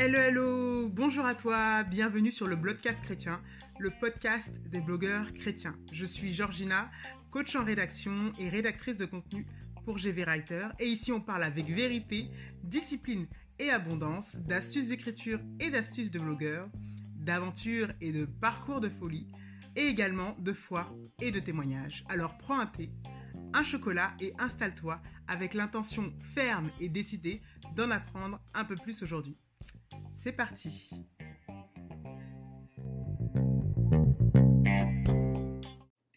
Hello, hello, bonjour à toi, bienvenue sur le Blogcast chrétien, le podcast des blogueurs chrétiens. Je suis Georgina, coach en rédaction et rédactrice de contenu pour GV Writer. Et ici, on parle avec vérité, discipline et abondance, d'astuces d'écriture et d'astuces de blogueurs, d'aventures et de parcours de folie, et également de foi et de témoignages. Alors prends un thé, un chocolat et installe-toi avec l'intention ferme et décidée d'en apprendre un peu plus aujourd'hui. C'est parti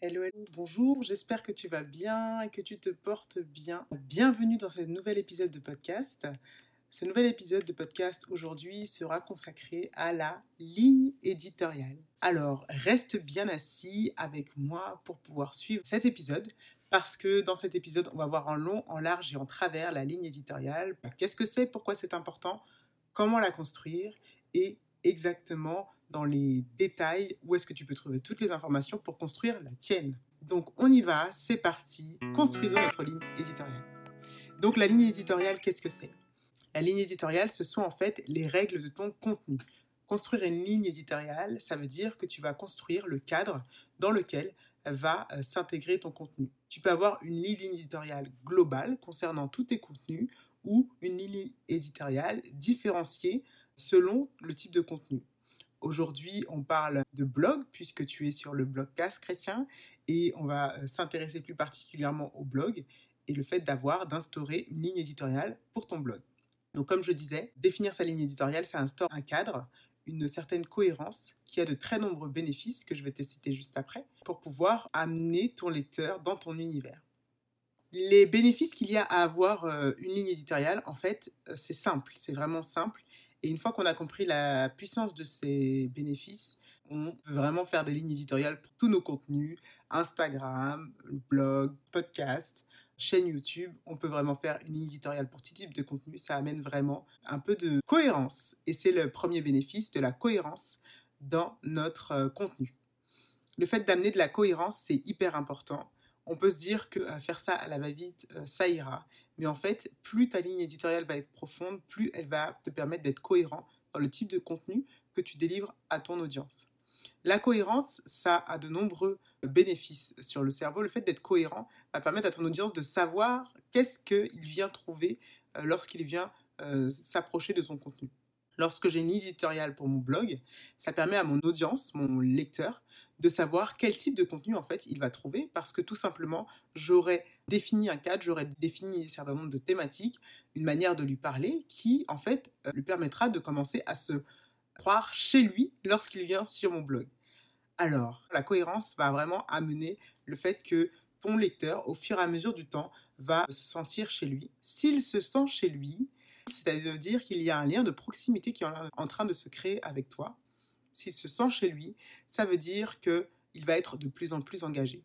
Hello, hello, bonjour, j'espère que tu vas bien et que tu te portes bien. Bienvenue dans ce nouvel épisode de podcast. Ce nouvel épisode de podcast aujourd'hui sera consacré à la ligne éditoriale. Alors, reste bien assis avec moi pour pouvoir suivre cet épisode parce que dans cet épisode, on va voir en long, en large et en travers la ligne éditoriale. Qu'est-ce que c'est? Pourquoi c'est important? Comment la construire Et exactement dans les détails où est-ce que tu peux trouver toutes les informations pour construire la tienne. Donc on y va, c'est parti, construisons notre ligne éditoriale. Donc la ligne éditoriale, qu'est-ce que c'est? La ligne éditoriale, ce sont en fait les règles de ton contenu. Construire une ligne éditoriale, ça veut dire que tu vas construire le cadre dans lequel va euh, s'intégrer ton contenu. Tu peux avoir une ligne éditoriale globale concernant tous tes contenus ou une ligne éditoriale différenciée selon le type de contenu. Aujourd'hui, on parle de blog puisque tu es sur le blogcast chrétien et on va euh, s'intéresser plus particulièrement au blog et le fait d'avoir, d'instaurer une ligne éditoriale pour ton blog. Donc comme je disais, définir sa ligne éditoriale, ça instaure un cadre, une certaine cohérence qui a de très nombreux bénéfices que je vais te citer juste après pour pouvoir amener ton lecteur dans ton univers. Les bénéfices qu'il y a à avoir euh, une ligne éditoriale, en fait, euh, c'est simple, c'est vraiment simple. Et une fois qu'on a compris la puissance de ces bénéfices, on peut vraiment faire des lignes éditoriales pour tous nos contenus, Instagram, blog, podcast, chaîne YouTube. On peut vraiment faire une ligne éditoriale pour tout type de contenu. Ça amène vraiment un peu de cohérence. Et c'est le premier bénéfice de la cohérence dans notre euh, contenu. Le fait d'amener de la cohérence, c'est hyper important on peut se dire que euh, faire ça à la va-vite, euh, ça ira. Mais en fait, plus ta ligne éditoriale va être profonde, plus elle va te permettre d'être cohérent dans le type de contenu que tu délivres à ton audience. La cohérence, ça a de nombreux bénéfices sur le cerveau. Le fait d'être cohérent va permettre à ton audience de savoir qu'est-ce qu'il vient trouver euh, lorsqu'il vient s'approcher de ton contenu. Lorsque j'ai une éditoriale pour mon blog, ça permet à mon audience, mon lecteur, de savoir quel type de contenu en fait il va trouver parce que tout simplement j'aurais défini un cadre, j'aurais défini un certain nombre de thématiques, une manière de lui parler qui en fait euh, lui permettra de commencer à se croire chez lui lorsqu'il vient sur mon blog. Alors, la cohérence va vraiment amener le fait que ton lecteur, au fur et à mesure du temps, va se sentir chez lui. S'il se sent chez lui, c'est-à-dire qu'il y a un lien de proximité qui est en train de se créer avec toi. S'il se sent chez lui, ça veut dire qu'il va être de plus en plus engagé.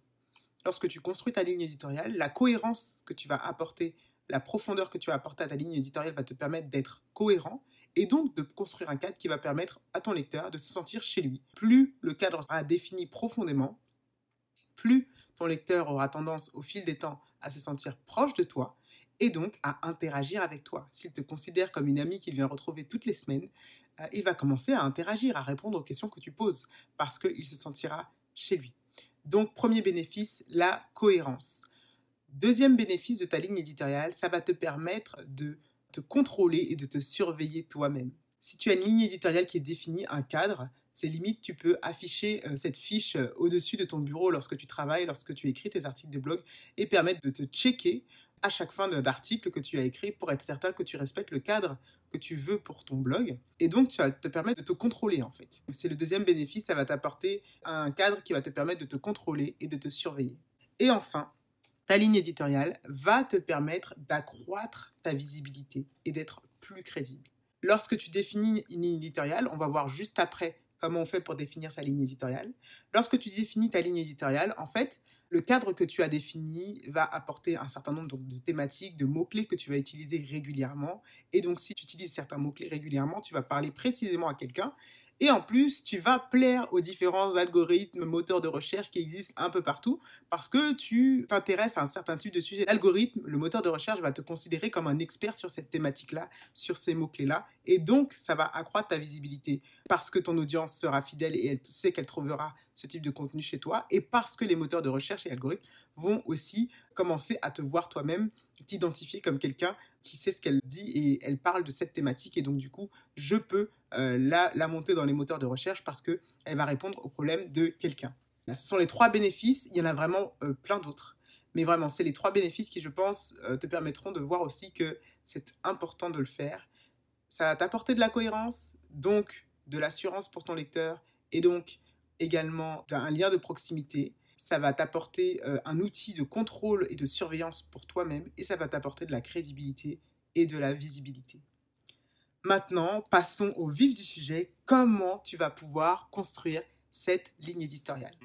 Lorsque tu construis ta ligne éditoriale, la cohérence que tu vas apporter, la profondeur que tu vas apporter à ta ligne éditoriale va te permettre d'être cohérent et donc de construire un cadre qui va permettre à ton lecteur de se sentir chez lui. Plus le cadre sera défini profondément, plus ton lecteur aura tendance au fil des temps à se sentir proche de toi et donc à interagir avec toi. S'il te considère comme une amie qu'il vient retrouver toutes les semaines, euh, il va commencer à interagir, à répondre aux questions que tu poses, parce qu'il se sentira chez lui. Donc, premier bénéfice, la cohérence. Deuxième bénéfice de ta ligne éditoriale, ça va te permettre de te contrôler et de te surveiller toi-même. Si tu as une ligne éditoriale qui est définie, un cadre, c'est limite, tu peux afficher euh, cette fiche euh, au-dessus de ton bureau lorsque tu travailles, lorsque tu écris tes articles de blog et permettre de te checker à chaque fin d'article que tu as écrit pour être certain que tu respectes le cadre que tu veux pour ton blog. Et donc, ça te permettre de te contrôler, en fait. C'est le deuxième bénéfice, ça va t'apporter un cadre qui va te permettre de te contrôler et de te surveiller. Et enfin, ta ligne éditoriale va te permettre d'accroître ta visibilité et d'être plus crédible. Lorsque tu définis une ligne éditoriale, on va voir juste après comment on fait pour définir sa ligne éditoriale. Lorsque tu définis ta ligne éditoriale, en fait, le cadre que tu as défini va apporter un certain nombre de thématiques, de mots-clés que tu vas utiliser régulièrement. Et donc, si tu utilises certains mots-clés régulièrement, tu vas parler précisément à quelqu'un Et en plus, tu vas plaire aux différents algorithmes, moteurs de recherche qui existent un peu partout parce que tu t'intéresses à un certain type de sujet. L'algorithme, le moteur de recherche va te considérer comme un expert sur cette thématique-là, sur ces mots-clés-là. Et donc, ça va accroître ta visibilité parce que ton audience sera fidèle et elle sait qu'elle trouvera ce type de contenu chez toi et parce que les moteurs de recherche et algorithmes vont aussi commencer à te voir toi-même, t'identifier comme quelqu'un qui sait ce qu'elle dit et elle parle de cette thématique et donc du coup je peux euh, la, la monter dans les moteurs de recherche parce que elle va répondre aux problèmes de quelqu'un. Ce sont les trois bénéfices, il y en a vraiment euh, plein d'autres. Mais vraiment, c'est les trois bénéfices qui, je pense, euh, te permettront de voir aussi que c'est important de le faire. Ça va t'apporter de la cohérence, donc de l'assurance pour ton lecteur et donc également un lien de proximité ça va t'apporter euh, un outil de contrôle et de surveillance pour toi-même et ça va t'apporter de la crédibilité et de la visibilité. Maintenant, passons au vif du sujet, comment tu vas pouvoir construire cette ligne éditoriale?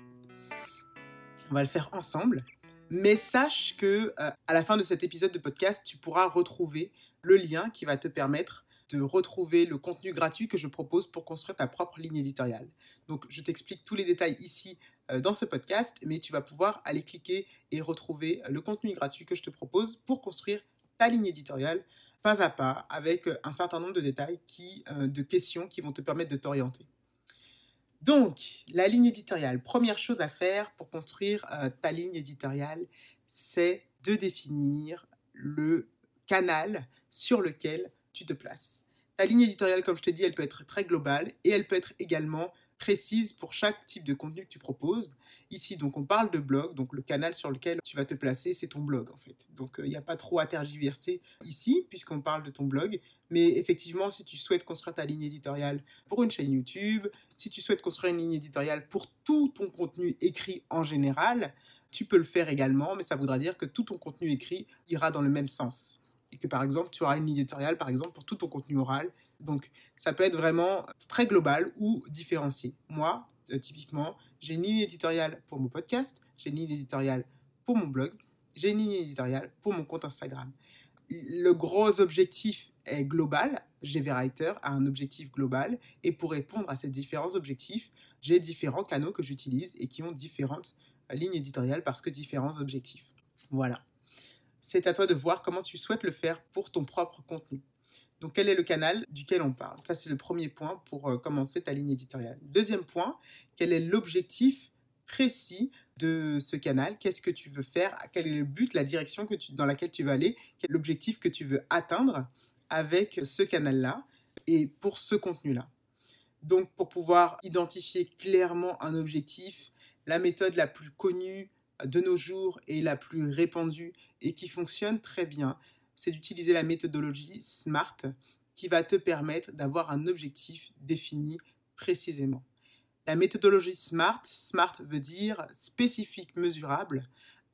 On va le faire ensemble, mais sache que euh, à la fin de cet épisode de podcast, tu pourras retrouver le lien qui va te permettre de retrouver le contenu gratuit que je propose pour construire ta propre ligne éditoriale. Donc, je t'explique tous les détails ici euh, dans ce podcast, mais tu vas pouvoir aller cliquer et retrouver le contenu gratuit que je te propose pour construire ta ligne éditoriale pas à pas avec euh, un certain nombre de détails, euh, de questions qui vont te permettre de t'orienter. Donc, la ligne éditoriale, première chose à faire pour construire ta ligne éditoriale, c'est de définir le canal sur lequel tu te places. Ta ligne éditoriale, comme je te dis, elle peut être très globale et elle peut être également précise pour chaque type de contenu que tu proposes. Ici, donc, on parle de blog, donc le canal sur lequel tu vas te placer, c'est ton blog en fait. Donc, il n'y a pas trop à tergiverser ici, puisqu'on parle de ton blog. Mais effectivement, si tu souhaites construire ta ligne éditoriale pour une chaîne YouTube, si tu souhaites construire une ligne éditoriale pour tout ton contenu écrit en général, tu peux le faire également, mais ça voudra dire que tout ton contenu écrit ira dans le même sens. Et que par exemple, tu auras une ligne éditoriale, par exemple, pour tout ton contenu oral donc, ça peut être vraiment très global ou différencié. Moi, euh, typiquement, j'ai une ligne éditoriale pour mon podcast, j'ai une ligne éditoriale pour mon blog, j'ai une ligne éditoriale pour mon compte Instagram. Le gros objectif est global. GVWriter a un objectif global. Et pour répondre à ces différents objectifs, j'ai différents canaux que j'utilise et qui ont différentes euh, lignes éditoriales parce que différents objectifs. Voilà. C'est à toi de voir comment tu souhaites le faire pour ton propre contenu. Donc, quel est le canal duquel on parle? Ça, c'est le premier point pour euh, commencer ta ligne éditoriale. Deuxième point, quel est l'objectif précis de ce canal? Qu'est-ce que tu veux faire? Quel est le but, la direction que dans laquelle tu vas aller? Quel est l'objectif que tu veux atteindre avec ce canal-là et pour ce contenu-là? Donc, pour pouvoir identifier clairement un objectif, la méthode la plus connue de nos jours et la plus répandue et qui fonctionne très bien, c'est d'utiliser la méthodologie SMART qui va te permettre d'avoir un objectif défini précisément. La méthodologie SMART, SMART veut dire spécifique, mesurable,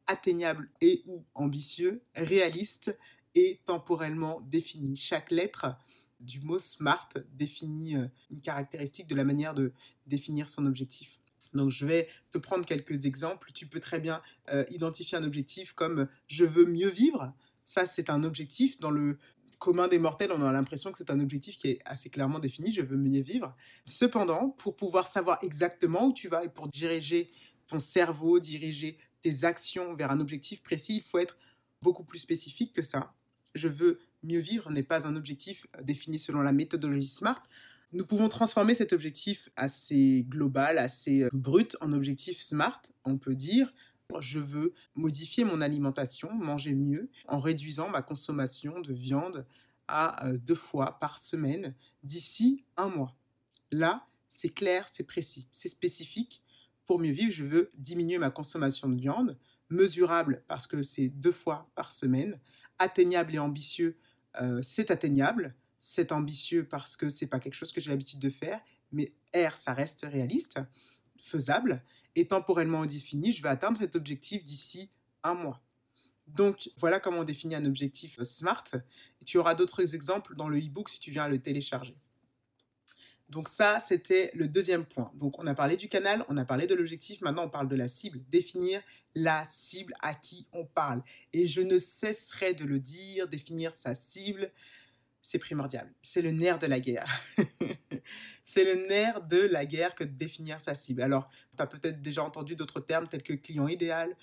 atteignable et ou ambitieux, réaliste et temporellement défini. Chaque lettre du mot SMART définit euh, une caractéristique de la manière de définir son objectif. Donc je vais te prendre quelques exemples. Tu peux très bien euh, identifier un objectif comme je veux mieux vivre. Ça, c'est un objectif. Dans le commun des mortels, on a l'impression que c'est un objectif qui est assez clairement défini. Je veux mieux vivre. Cependant, pour pouvoir savoir exactement où tu vas et pour diriger ton cerveau, diriger tes actions vers un objectif précis, il faut être beaucoup plus spécifique que ça. Je veux mieux vivre n'est pas un objectif défini selon la méthodologie SMART. Nous pouvons transformer cet objectif assez global, assez brut en objectif SMART, on peut dire, je veux modifier mon alimentation, manger mieux, en réduisant ma consommation de viande à euh, deux fois par semaine d'ici un mois. Là, c'est clair, c'est précis, c'est spécifique. Pour mieux vivre, je veux diminuer ma consommation de viande, mesurable parce que c'est deux fois par semaine, atteignable et ambitieux, euh, c'est atteignable, c'est ambitieux parce que c'est pas quelque chose que j'ai l'habitude de faire, mais R, ça reste réaliste, faisable, et temporellement défini, je vais atteindre cet objectif d'ici un mois. Donc voilà comment on définit un objectif SMART. tu auras d'autres exemples dans le e-book si tu viens le télécharger. Donc ça, c'était le deuxième point. Donc on a parlé du canal, on a parlé de l'objectif, maintenant on parle de la cible. Définir la cible à qui on parle. Et je ne cesserai de le dire, définir sa cible, c'est primordial. C'est le nerf de la guerre. C'est le nerf de la guerre que de définir sa cible. Alors, tu as peut-être déjà entendu d'autres termes tels que client idéal,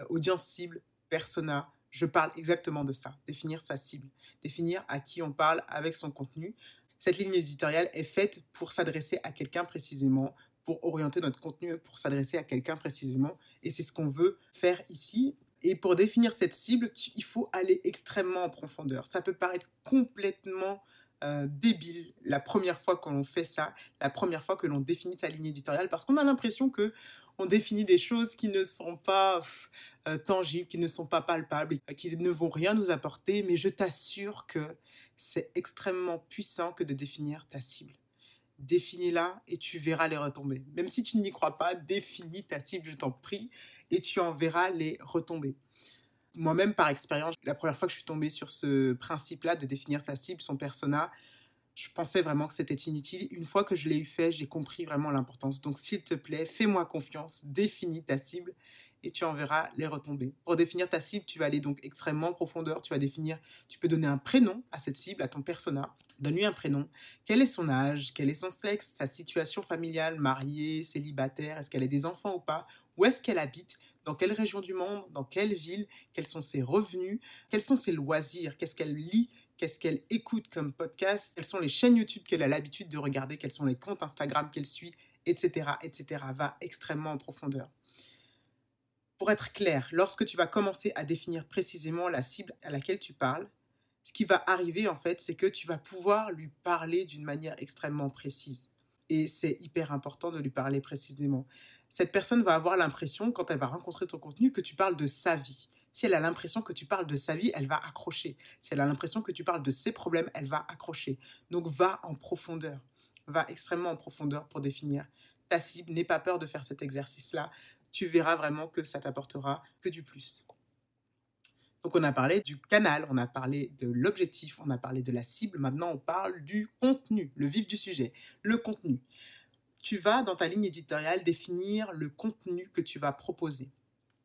euh, audience cible, persona. Je parle exactement de ça, définir sa cible, définir à qui on parle avec son contenu. Cette ligne éditoriale est faite pour s'adresser à quelqu'un précisément, pour orienter notre contenu, pour s'adresser à quelqu'un précisément. Et c'est ce qu'on veut faire ici. Et pour définir cette cible, il faut aller extrêmement en profondeur. Ça peut paraître complètement euh, débile la première fois qu'on fait ça, la première fois que l'on définit sa ligne éditoriale, parce qu'on a l'impression que on définit des choses qui ne sont pas euh, tangibles, qui ne sont pas palpables, qui ne vont rien nous apporter. Mais je t'assure que c'est extrêmement puissant que de définir ta cible. Définis-la et tu verras les retombées. Même si tu n'y crois pas, définis ta cible, je t'en prie, et tu en verras les retombées. Moi-même, par expérience, la première fois que je suis tombée sur ce principe-là de définir sa cible, son persona, je pensais vraiment que c'était inutile. Une fois que je l'ai eu fait, j'ai compris vraiment l'importance. Donc, s'il te plaît, fais-moi confiance, définis ta cible et tu en verras les retombées. Pour définir ta cible, tu vas aller donc extrêmement en profondeur. Tu vas définir, tu peux donner un prénom à cette cible, à ton persona. Donne-lui un prénom. Quel est son âge? Quel est son sexe? Sa situation familiale? Mariée? Célibataire? Est-ce qu'elle a des enfants ou pas? Où est-ce qu'elle habite? Dans quelle région du monde, dans quelle ville, quels sont ses revenus, quels sont ses loisirs, qu'est-ce qu'elle lit, qu'est-ce qu'elle écoute comme podcast, quelles sont les chaînes YouTube qu'elle a l'habitude de regarder, quels sont les comptes Instagram qu'elle suit, etc., etc. Va extrêmement en profondeur. Pour être clair, lorsque tu vas commencer à définir précisément la cible à laquelle tu parles, ce qui va arriver en fait, c'est que tu vas pouvoir lui parler d'une manière extrêmement précise. Et c'est hyper important de lui parler précisément. Cette personne va avoir l'impression, quand elle va rencontrer ton contenu, que tu parles de sa vie. Si elle a l'impression que tu parles de sa vie, elle va accrocher. Si elle a l'impression que tu parles de ses problèmes, elle va accrocher. Donc va en profondeur. Va extrêmement en profondeur pour définir ta cible. N'aie pas peur de faire cet exercice-là. Tu verras vraiment que ça t'apportera que du plus. Donc on a parlé du canal, on a parlé de l'objectif, on a parlé de la cible. Maintenant, on parle du contenu, le vif du sujet, le contenu. Tu vas dans ta ligne éditoriale définir le contenu que tu vas proposer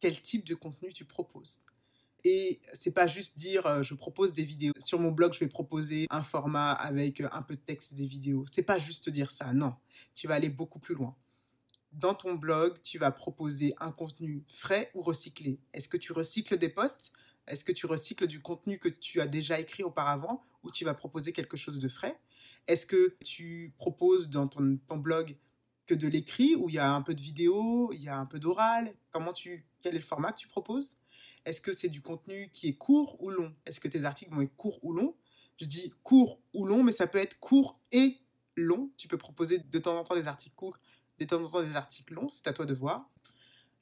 quel type de contenu tu proposes. Et c'est pas juste dire euh, je propose des vidéos. Sur mon blog, je vais proposer un format avec euh, un peu de texte et des vidéos. C'est pas juste dire ça, non. Tu vas aller beaucoup plus loin. Dans ton blog, tu vas proposer un contenu frais ou recyclé. Est-ce que tu recycles des posts? Est-ce que tu recycles du contenu que tu as déjà écrit auparavant ou tu vas proposer quelque chose de frais? Est-ce que tu proposes dans ton, blog que de l'écrit où il y a un peu de vidéo, il y a un peu d'oral? Comment tu quel est le format que tu proposes? Est-ce que c'est du contenu qui est court ou long? Est-ce que tes articles vont être courts ou longs? Je dis court ou long, mais ça peut être court et long. Tu peux proposer de temps en temps des articles courts, de temps en temps des articles longs, c'est à toi de voir.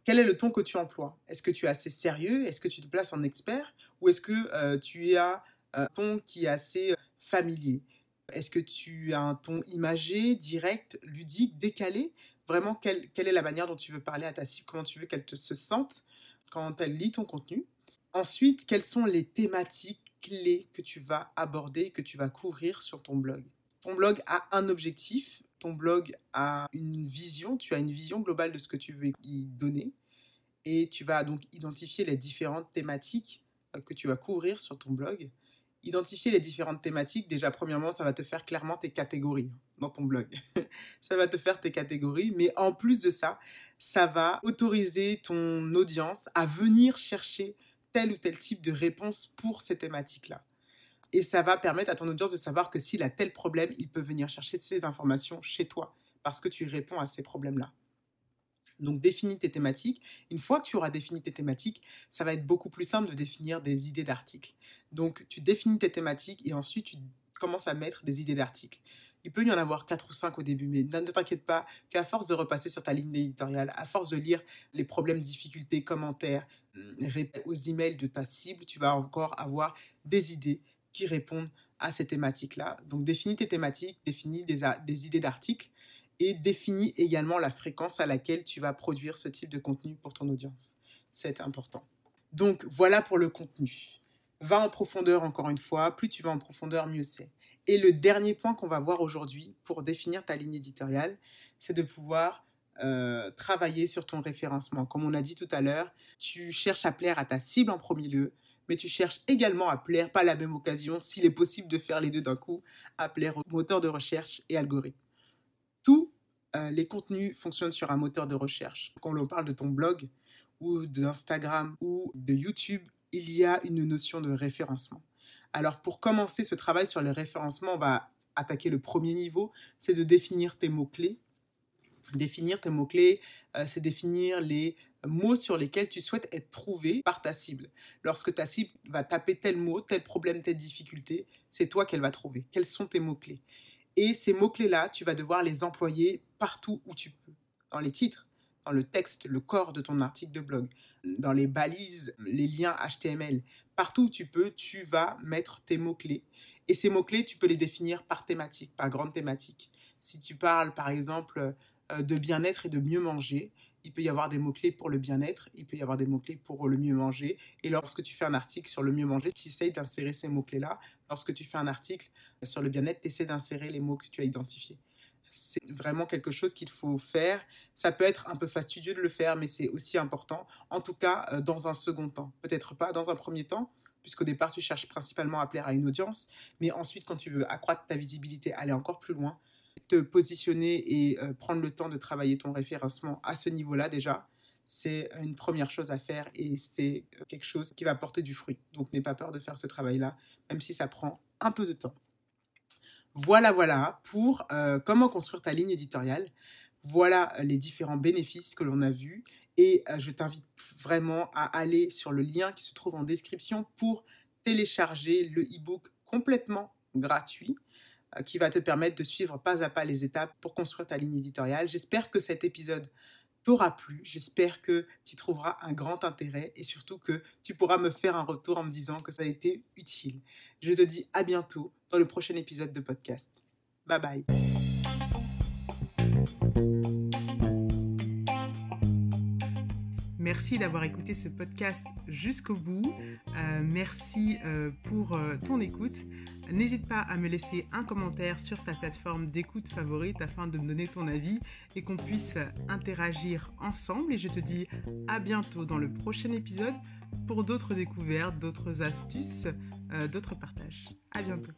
Quel est le ton que tu emploies? Est-ce que tu es assez sérieux? Est-ce que tu te places en expert? Ou est-ce que euh, tu as un ton qui est assez euh, familier? Est-ce que tu as un ton imagé, direct, ludique, décalé? Vraiment quelle, est la manière dont tu veux parler à ta cible, comment tu veux qu'elle se sente quand elle lit ton contenu? Ensuite, quelles sont les thématiques clés que tu vas aborder, que tu vas couvrir sur ton blog? Ton blog a un objectif, ton blog a une vision, tu as une vision globale de ce que tu veux y donner et tu vas donc identifier les différentes thématiques euh, que tu vas couvrir sur ton blog. Identifier les différentes thématiques, déjà premièrement, ça va te faire clairement tes catégories dans ton blog. ça va te faire tes catégories, mais en plus de ça, ça va autoriser ton audience à venir chercher tel ou tel type de réponse pour ces thématiques-là. Et ça va permettre à ton audience de savoir que s'il a tel problème, il peut venir chercher ces informations chez toi parce que tu réponds à ces problèmes-là. Donc définis tes thématiques. Une fois que tu auras défini tes thématiques, ça va être beaucoup plus simple de définir des idées d'articles. Donc tu définis tes thématiques et ensuite tu commences à mettre des idées d'articles. Il peut y en avoir 4 ou 5 au début, mais ne t'inquiète pas qu'à force de repasser sur ta ligne éditoriale, à force de lire les problèmes, difficultés, commentaires, hum, aux emails de ta cible, tu vas encore avoir des idées qui répondent à ces thématiques-là. Donc définis tes thématiques, définis des, idées d'articles et définis également la fréquence à laquelle tu vas produire ce type de contenu pour ton audience. C'est important. Donc voilà pour le contenu. Va en profondeur encore une fois. Plus tu vas en profondeur, mieux c'est. Et le dernier point qu'on va voir aujourd'hui pour définir ta ligne éditoriale, c'est de pouvoir euh, travailler sur ton référencement. Comme on a dit tout à l'heure, tu cherches à plaire à ta cible en premier lieu, mais tu cherches également à plaire, pas la même occasion, s'il est possible de faire les deux d'un coup, à plaire aux moteurs de recherche et algorithmes. euh, les contenus fonctionnent sur un moteur de recherche. Quand on parle de ton blog ou d'Instagram ou de YouTube, il y a une notion de référencement. Alors pour commencer ce travail sur le référencement, on va attaquer le premier niveau, c'est de définir tes mots-clés. Définir tes mots-clés, euh, c'est définir les mots sur lesquels tu souhaites être trouvé par ta cible. Lorsque ta cible va taper tel mot, tel problème, telle difficulté, c'est toi qu'elle va trouver. Quels sont tes mots-clés? Et ces mots-clés-là, tu vas devoir les employer partout où tu peux. Dans les titres, dans le texte, le corps de ton article de blog, dans les balises, les liens HTML. Partout où tu peux, tu vas mettre tes mots-clés. Et ces mots-clés, tu peux les définir par thématique, par grande thématique. Si tu parles, par exemple, de bien-être et de mieux manger, il peut y avoir des mots-clés pour le bien-être, il peut y avoir des mots-clés pour le mieux manger. Et lorsque tu fais un article sur le mieux manger, tu essayes d'insérer ces mots-clés-là. Lorsque tu fais un article sur le bien-être, tu essaies d'insérer les mots que tu as identifiés. C'est vraiment quelque chose qu'il faut faire. Ça peut être un peu fastidieux de le faire, mais c'est aussi important. En tout cas, euh, dans un second temps. Peut-être pas dans un premier temps, puisqu'au départ, tu cherches principalement à plaire à une audience. Mais ensuite, quand tu veux accroître ta visibilité, aller encore plus loin, te positionner et euh, prendre le temps de travailler ton référencement à ce niveau-là déjà, c'est une première chose à faire et c'est euh, quelque chose qui va porter du fruit. Donc n'aie pas peur de faire ce travail-là, même si ça prend un peu de temps. Voilà, voilà pour euh, comment construire ta ligne éditoriale. Voilà les différents bénéfices que l'on a vus et je t'invite vraiment à aller sur le lien qui se trouve en description pour télécharger le e-book complètement gratuit qui va te permettre de suivre pas à pas les étapes pour construire ta ligne éditoriale. J'espère que cet épisode t'aura plu. J'espère que tu trouveras un grand intérêt et surtout que tu pourras me faire un retour en me disant que ça a été utile. Je te dis à bientôt dans le prochain épisode de podcast. Bye bye. Merci d'avoir écouté ce podcast jusqu'au bout. Euh, merci euh, pour euh, ton écoute. N'hésite pas à me laisser un commentaire sur ta plateforme d'écoute favorite afin de me donner ton avis et qu'on puisse interagir ensemble. Et je te dis à bientôt dans le prochain épisode pour d'autres découvertes, d'autres astuces, d'autres partages. À bientôt.